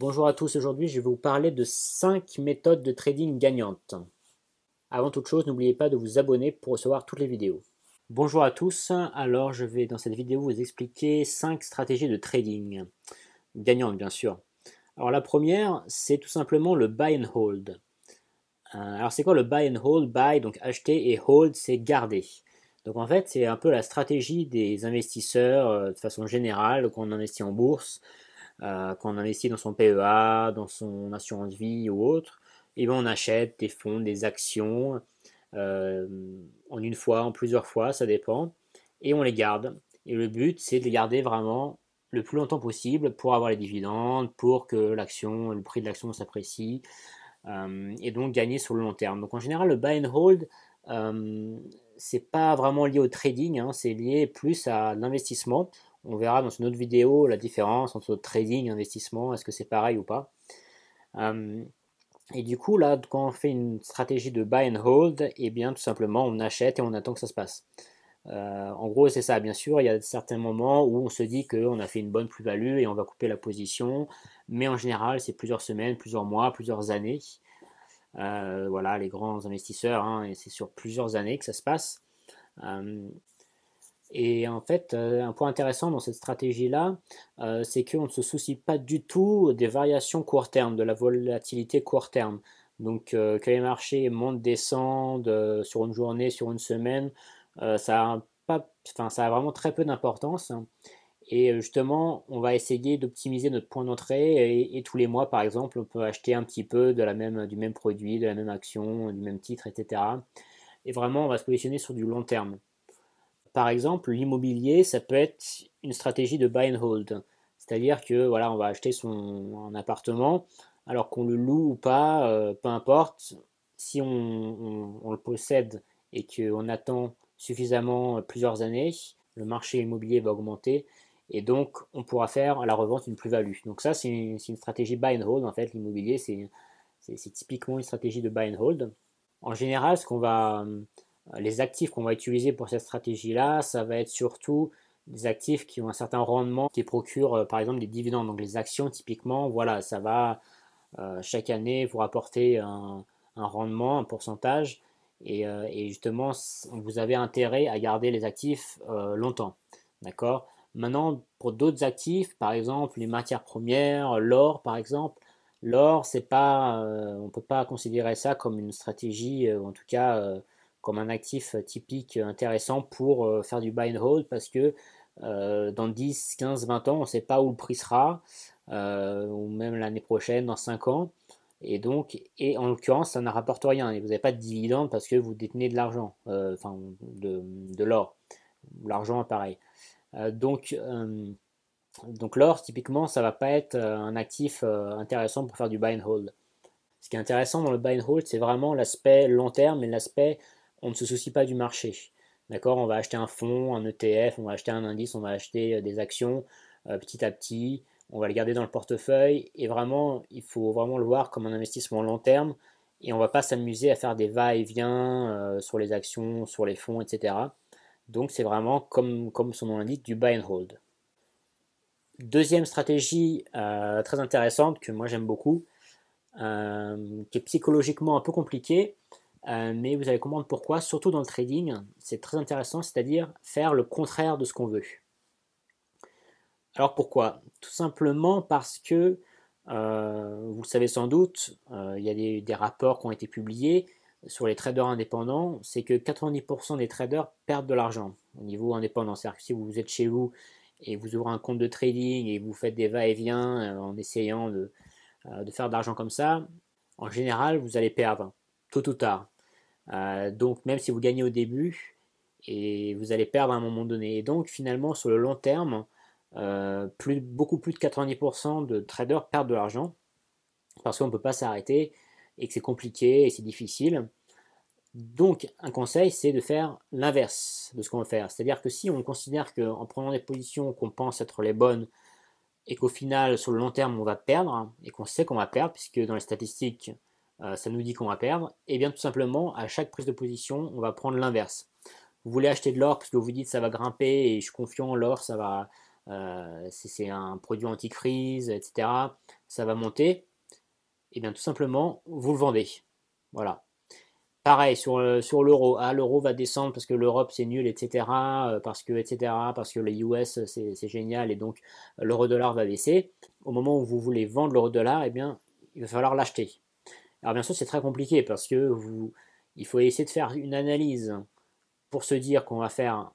Bonjour à tous, aujourd'hui je vais vous parler de 5 méthodes de trading gagnantes. Avant toute chose, n'oubliez pas de vous abonner pour recevoir toutes les vidéos. Bonjour à tous, alors je vais dans cette vidéo vous expliquer 5 stratégies de trading, gagnantes bien sûr. Alors la première, c'est tout simplement le buy and hold. Euh, alors c'est quoi le buy and hold? Buy, donc acheter, et hold, c'est garder. Donc en fait, c'est un peu la stratégie des investisseurs euh, de façon générale, quand on investit en bourse, euh, quand on investit dans son PEA, dans son assurance vie ou autre, et bien on achète des fonds, des actions, en une fois, en plusieurs fois, ça dépend, et on les garde. Et le but, c'est de les garder vraiment le plus longtemps possible pour avoir les dividendes, pour que l'action, le prix de l'action s'apprécie, euh, et donc gagner sur le long terme. Donc en général, le buy and hold, euh, c'est pas vraiment lié au trading, hein, c'est lié plus à l'investissement. On verra dans une autre vidéo la différence entre trading et investissement, est-ce que c'est pareil ou pas. Euh, et du coup, là, quand on fait une stratégie de buy and hold, eh bien tout simplement on achète et on attend que ça se passe. Euh, en gros, c'est ça. Bien sûr, il y a certains moments où on se dit qu'on a fait une bonne plus-value et on va couper la position. Mais en général, c'est plusieurs semaines, plusieurs mois, plusieurs années. Euh, voilà, les grands investisseurs, hein, et c'est sur plusieurs années que ça se passe. Euh, et en fait, un point intéressant dans cette stratégie-là, c'est qu'on ne se soucie pas du tout des variations court terme, de la volatilité court terme. Donc, que les marchés montent, descendent sur une journée, sur une semaine, euh, ça, a vraiment très peu d'importance. Et euh, justement, on va essayer d'optimiser notre point d'entrée et, tous les mois, par exemple, on peut acheter un petit peu de la même, du même produit, de la même action, du même titre, etc. Et vraiment, on va se positionner sur du long terme. Par exemple, l'immobilier, ça peut être une stratégie de buy and hold. C'est-à-dire que voilà, on va acheter son appartement, alors qu'on le loue ou pas, euh, peu importe. Si on, le possède et qu'on attend suffisamment euh, plusieurs années, le marché immobilier va augmenter et donc on pourra faire à la revente une plus-value. Donc ça c'est une, stratégie buy and hold en fait, l'immobilier c'est typiquement une stratégie de buy and hold. En général, ce qu'on va, les actifs qu'on va utiliser pour cette stratégie-là, ça va être surtout des actifs qui ont un certain rendement, qui procurent euh, par exemple des dividendes. Donc les actions, typiquement, voilà, ça va chaque année vous rapporter un, rendement, un pourcentage. Euh, et, justement, vous avez intérêt à garder les actifs euh, longtemps. D'accord? Maintenant, pour d'autres actifs, par exemple les matières premières, l'or par exemple, l'or, c'est pas, euh, on ne peut pas considérer ça comme une stratégie, en tout cas comme un actif typique intéressant pour faire du buy and hold parce que dans 10, 15, 20 ans, on ne sait pas où le prix sera, ou même l'année prochaine, dans 5 ans. Et donc, et en l'occurrence, ça ne rapporte rien. Et vous n'avez pas de dividende parce que vous détenez de l'argent, euh, enfin de, de l'or. L'argent, pareil. Euh, donc, euh, donc l'or, typiquement, ça va pas être un actif intéressant pour faire du buy and hold. Ce qui est intéressant dans le buy and hold, c'est vraiment l'aspect long terme et l'aspect on ne se soucie pas du marché. D'accord? On va acheter un fonds, un ETF, on va acheter un indice, on va acheter des actions petit à petit on va le garder dans le portefeuille et vraiment, il faut vraiment le voir comme un investissement long terme et on va pas s'amuser à faire des va-et-vient euh, sur les actions, sur les fonds, etc. Donc c'est vraiment comme, son nom l'indique du buy and hold. Deuxième stratégie euh, très intéressante que moi j'aime beaucoup, euh, qui est psychologiquement un peu compliquée, mais vous allez comprendre pourquoi, surtout dans le trading, c'est très intéressant, c'est-à-dire faire le contraire de ce qu'on veut. Alors pourquoi? Tout simplement parce que, euh, vous le savez sans doute, euh, il y a des, rapports qui ont été publiés sur les traders indépendants, c'est que 90% des traders perdent de l'argent au niveau indépendant. C'est-à-dire que si vous êtes chez vous et vous ouvrez un compte de trading et vous faites des va-et-vient euh, en essayant de, faire de l'argent comme ça, en général, vous allez perdre, tôt ou tard. Donc même si vous gagnez au début, et vous allez perdre à un moment donné. Et donc finalement, sur le long terme, euh, plus, beaucoup plus de 90% de traders perdent de l'argent parce qu'on ne peut pas s'arrêter et que c'est compliqué et c'est difficile. Donc un conseil, c'est de faire l'inverse de ce qu'on veut faire. C'est-à-dire que si on considère qu'en prenant des positions qu'on pense être les bonnes et qu'au final, sur le long terme, on va perdre, et qu'on sait qu'on va perdre, puisque dans les statistiques, euh, ça nous dit qu'on va perdre, et eh bien tout simplement, à chaque prise de position, on va prendre l'inverse. Vous voulez acheter de l'or parce que vous dites ça va grimper et je suis confiant, l'or ça va, c'est un produit anti-crise, etc., ça va monter, et eh bien tout simplement, vous le vendez. Voilà. Pareil sur, sur l'euro. Ah, l'euro va descendre parce que l'Europe c'est nul, etc. Parce que, etc. Parce que les US c'est génial et donc l'euro-dollar va baisser. Au moment où vous voulez vendre l'euro-dollar, eh bien, il va falloir l'acheter. Alors bien sûr, c'est très compliqué parce que vous, il faut essayer de faire une analyse pour se dire qu'on va faire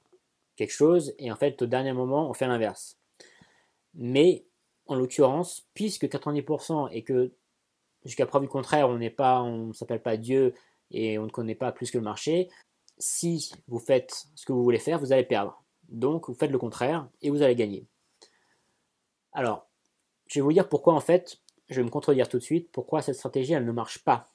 quelque chose et en fait au dernier moment on fait l'inverse. Mais en l'occurrence, puisque 90% et que jusqu'à preuve du contraire, on n'est pas, on s'appelle pas Dieu et on ne connaît pas plus que le marché, si vous faites ce que vous voulez faire, vous allez perdre. Donc vous faites le contraire et vous allez gagner. Alors, je vais vous dire pourquoi en fait, je vais me contredire tout de suite, pourquoi cette stratégie elle ne marche pas?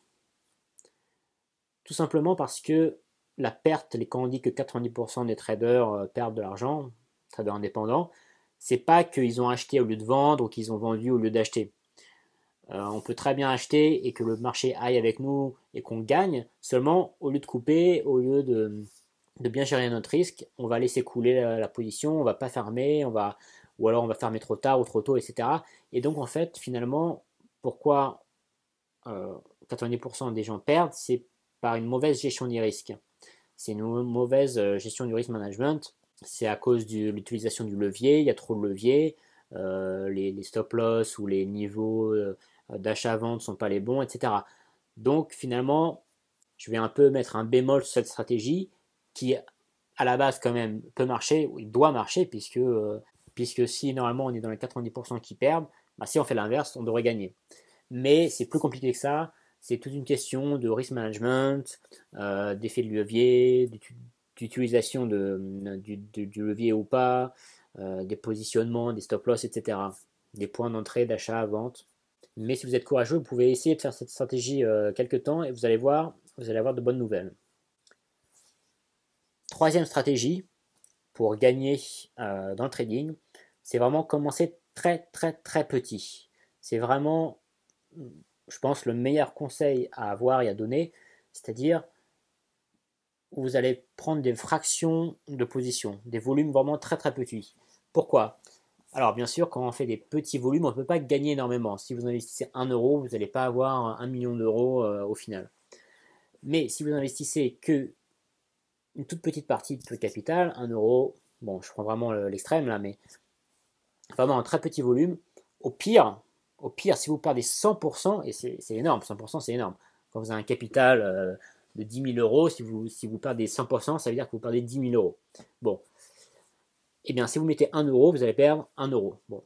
Tout simplement parce que la perte, quand on dit que 90% des traders euh, perdent de l'argent, traders indépendants, c'est pas qu'ils ont acheté au lieu de vendre ou qu'ils ont vendu au lieu d'acheter. Euh, on peut très bien acheter et que le marché aille avec nous et qu'on gagne, seulement au lieu de couper, au lieu de, bien gérer notre risque, on va laisser couler la, position, on va pas fermer, on va, ou alors on va fermer trop tard ou trop tôt, etc. Et donc en fait, finalement, pourquoi 90% euh, des gens perdent, c'est par une mauvaise gestion des risques. C'est une mauvaise euh, gestion du risk management. C'est à cause de l'utilisation du levier. Il y a trop de leviers. Euh, les, stop loss ou les niveaux euh, d'achat-vente ne sont pas les bons, etc. Donc finalement, je vais un peu mettre un bémol sur cette stratégie qui, à la base, quand même, peut marcher, il doit marcher, puisque, puisque si normalement on est dans les 90% qui perdent, bah, si on fait l'inverse, on devrait gagner. Mais c'est plus compliqué que ça c'est toute une question de risk management, euh, d'effet de levier, d'utilisation de, du, levier ou pas, euh, des positionnements, des stop loss, etc. Des points d'entrée, d'achat, vente. Mais si vous êtes courageux, vous pouvez essayer de faire cette stratégie euh, quelques temps et vous allez voir, vous allez avoir de bonnes nouvelles. Troisième stratégie pour gagner dans le trading, c'est vraiment commencer très très très petit. C'est vraiment je pense, le meilleur conseil à avoir et à donner, c'est-à-dire vous allez prendre des fractions de position, des volumes vraiment très très petits. Pourquoi? Alors bien sûr, quand on fait des petits volumes, on ne peut pas gagner énormément. Si vous investissez 1 euro, vous n'allez pas avoir 1 million d'euros euh, au final. Mais si vous investissez que une toute petite partie de capital, 1 euro, bon, je prends vraiment l'extrême là, mais vraiment un très petit volume, au pire, au pire, si vous perdez 100%, et c'est énorme, 100% c'est énorme. Quand vous avez un capital euh, de 10 000 euros, si vous, si vous perdez 100%, ça veut dire que vous perdez 10 000 euros. Bon. Eh bien, si vous mettez 1 euro, vous allez perdre 1 euro. Bon.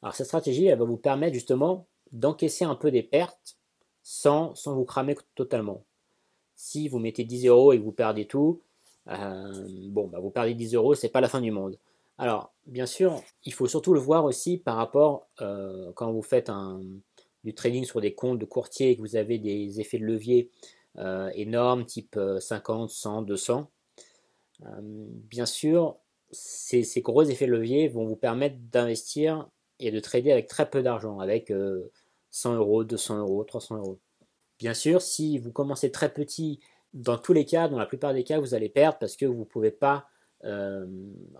Alors, cette stratégie, elle va vous permettre justement d'encaisser un peu des pertes sans vous cramer totalement. Si vous mettez 10 euros et que vous perdez tout, euh, bon, bah vous perdez 10 euros, c'est pas la fin du monde. Alors, bien sûr, il faut surtout le voir aussi par rapport, euh, quand vous faites du trading sur des comptes de courtier et que vous avez des effets de levier euh, énormes, type 50, 100, 200. bien sûr, ces, gros effets de levier vont vous permettre d'investir et de trader avec très peu d'argent, avec 100 euh, euros, 200 euros, 300 euros. Bien sûr, si vous commencez très petit, dans tous les cas, dans la plupart des cas, vous allez perdre parce que vous ne pouvez pas euh,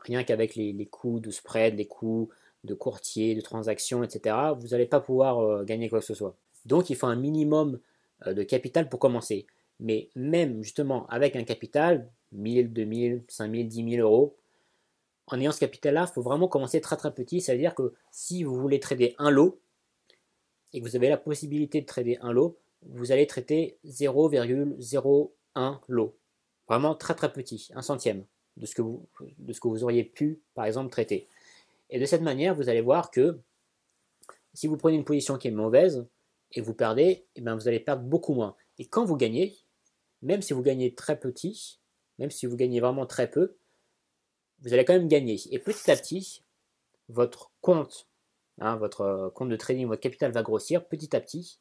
rien qu'avec les, coûts de spread, les coûts de courtier, de transactions, etc., vous n'allez pas pouvoir euh, gagner quoi que ce soit. Donc il faut un minimum euh, de capital pour commencer. Mais même justement avec un capital, 1000, 2000, 5000, 10 000 euros, en ayant ce capital-là, il faut vraiment commencer très très petit. Ça veut dire que si vous voulez trader un lot et que vous avez la possibilité de trader un lot, vous allez traiter 0,01 lot. Vraiment très très petit, un centième de ce que vous, de ce que vous auriez pu, par exemple, traiter. Et de cette manière, vous allez voir que si vous prenez une position qui est mauvaise et vous perdez, et eh bien vous allez perdre beaucoup moins. Et quand vous gagnez, même si vous gagnez très petit, même si vous gagnez vraiment très peu, vous allez quand même gagner. Et petit à petit, votre compte, hein, votre compte de trading, votre capital va grossir petit à petit,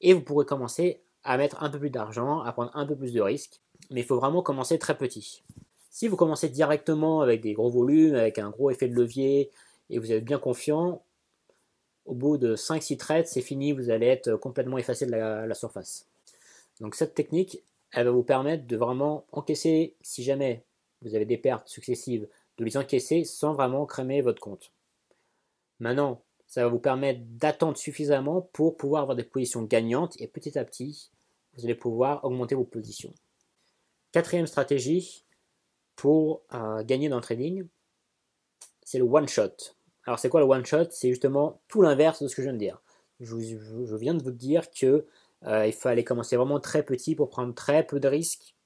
et vous pourrez commencer à mettre un peu plus d'argent, à prendre un peu plus de risques. Mais il faut vraiment commencer très petit. Si vous commencez directement avec des gros volumes, avec un gros effet de levier, et vous êtes bien confiant, au bout de 5-6 trades, c'est fini, vous allez être complètement effacé de la, surface. Donc cette technique, elle va vous permettre de vraiment encaisser, si jamais vous avez des pertes successives, de les encaisser sans vraiment cramer votre compte. Maintenant, ça va vous permettre d'attendre suffisamment pour pouvoir avoir des positions gagnantes et petit à petit, vous allez pouvoir augmenter vos positions. Quatrième stratégie pour euh, gagner dans le trading, c'est le one shot. Alors c'est quoi le one shot? C'est justement tout l'inverse de ce que je viens de dire. Je, viens de vous dire que euh, il fallait commencer vraiment très petit pour prendre très peu de risques.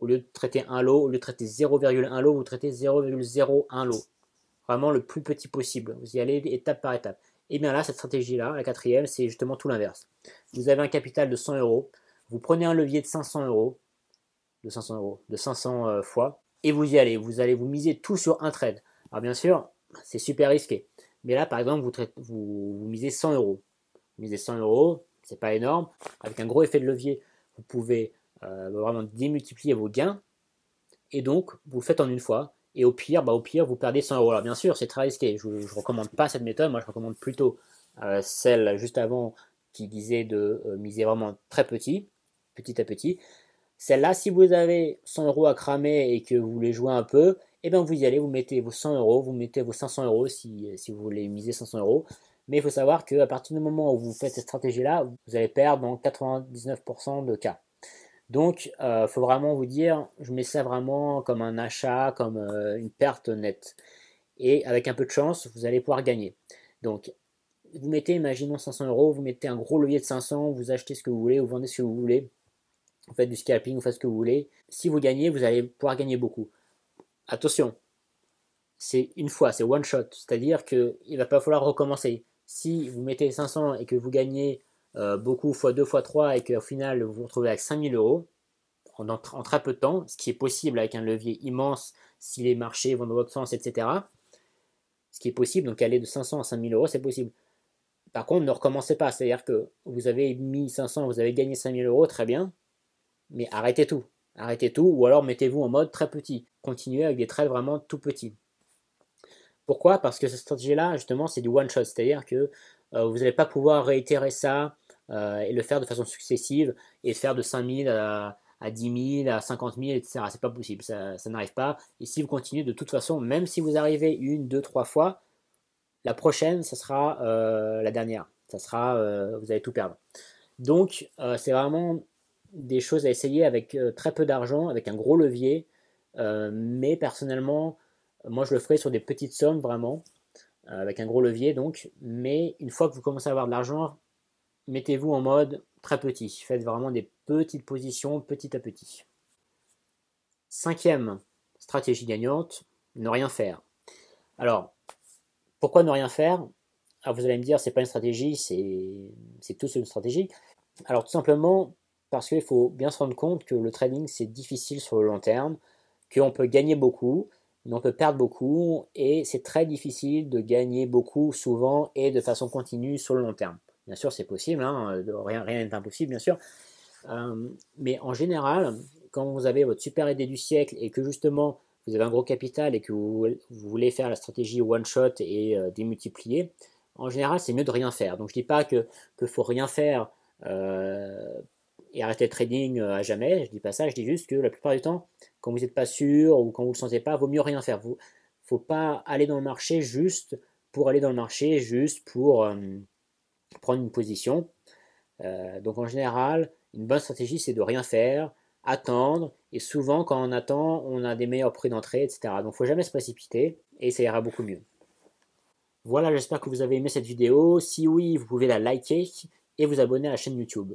Au lieu de traiter un lot, au lieu de traiter 0,1 lot, vous traitez 0,01 lot. Vraiment le plus petit possible. Vous y allez étape par étape. Et bien là, cette stratégie-là, la quatrième, c'est justement tout l'inverse. Vous avez un capital de 100 euros, vous prenez un levier de 500 euros, de 500 euros, de 500 euh, fois, et vous y allez. Vous allez vous miser tout sur un trade. Alors bien sûr, c'est super risqué. Mais là, par exemple, vous, misez 100 euros. Vous misez 100 euros, c'est pas énorme. Avec un gros effet de levier, vous pouvez euh, vraiment démultiplier vos gains. Et donc, vous le faites en une fois. Et au pire, bah, au pire, vous perdez 100 euros. Alors bien sûr, c'est très risqué. Je ne recommande pas cette méthode. Moi, je recommande plutôt euh, celle juste avant qui disait de euh, miser vraiment très petit, petit à petit. Celle-là, si vous avez 100 euros à cramer et que vous voulez jouer un peu, eh bien vous y allez, vous mettez vos 100 euros, vous mettez vos 500 euros si, si vous voulez miser 500 euros. Mais il faut savoir qu'à partir du moment où vous faites cette stratégie-là, vous allez perdre dans 99% de cas. Donc, il euh, faut vraiment vous dire, je mets ça vraiment comme un achat, comme euh, une perte nette. Et avec un peu de chance, vous allez pouvoir gagner. Donc, vous mettez, imaginons 500 euros, vous mettez un gros levier de 500, vous achetez ce que vous voulez, vous vendez ce que vous voulez, vous faites du scalping, vous faites ce que vous voulez. Si vous gagnez, vous allez pouvoir gagner beaucoup. Attention, c'est une fois, c'est one shot, c'est-à-dire qu'il ne va pas falloir recommencer. Si vous mettez 500 et que vous gagnez euh, beaucoup fois 2 fois 3 et qu'au final vous vous retrouvez avec 5000 euros en, très peu de temps, ce qui est possible avec un levier immense si les marchés vont dans votre sens, etc. Ce qui est possible, donc aller de 500 à 5000 euros, c'est possible. Par contre, ne recommencez pas, c'est-à-dire que vous avez mis 500, vous avez gagné 5000 euros, très bien, mais arrêtez tout. Arrêtez tout, ou alors mettez-vous en mode très petit. Continuez avec des trades vraiment tout petits. Pourquoi? Parce que cette stratégie-là, justement, c'est du one shot, c'est-à-dire que euh, vous n'allez pas pouvoir réitérer ça euh, et le faire de façon successive et faire de 5000 à, à 10 000, à 50 000, etc. C'est pas possible, ça, n'arrive pas. Et si vous continuez de toute façon, même si vous arrivez une, deux, trois fois, la prochaine, ça sera euh, la dernière. Ça sera, euh, vous allez tout perdre. Donc, c'est vraiment des choses à essayer avec très peu d'argent, avec un gros levier. mais personnellement, moi je le ferai sur des petites sommes vraiment, avec un gros levier donc. Mais une fois que vous commencez à avoir de l'argent, mettez-vous en mode très petit. Faites vraiment des petites positions petit à petit. Cinquième stratégie gagnante, ne rien faire. Alors, pourquoi ne rien faire? Alors vous allez me dire, c'est pas une stratégie, c'est tout une stratégie. Alors tout simplement parce qu'il faut bien se rendre compte que le trading c'est difficile sur le long terme, qu'on peut gagner beaucoup, mais on peut perdre beaucoup, et c'est très difficile de gagner beaucoup souvent et de façon continue sur le long terme. Bien sûr, c'est possible, hein, rien n'est impossible, bien sûr. Euh, mais en général, quand vous avez votre super idée du siècle et que justement vous avez un gros capital et que vous, voulez faire la stratégie one shot et euh, démultiplier, en général, c'est mieux de rien faire. Donc je ne dis pas que qu'il faut rien faire euh, et arrêter le trading à jamais. Je ne dis pas ça. Je dis juste que la plupart du temps, quand vous n'êtes pas sûr ou quand vous ne le sentez pas, vaut mieux rien faire. Il ne faut pas aller dans le marché juste pour aller dans le marché, juste pour prendre une position. Euh, donc en général, une bonne stratégie, c'est de rien faire, attendre, et souvent quand on attend, on a des meilleurs prix d'entrée, etc. Donc faut jamais se précipiter, et ça ira beaucoup mieux. Voilà, j'espère que vous avez aimé cette vidéo. Si oui, vous pouvez la liker et vous abonner à la chaîne YouTube.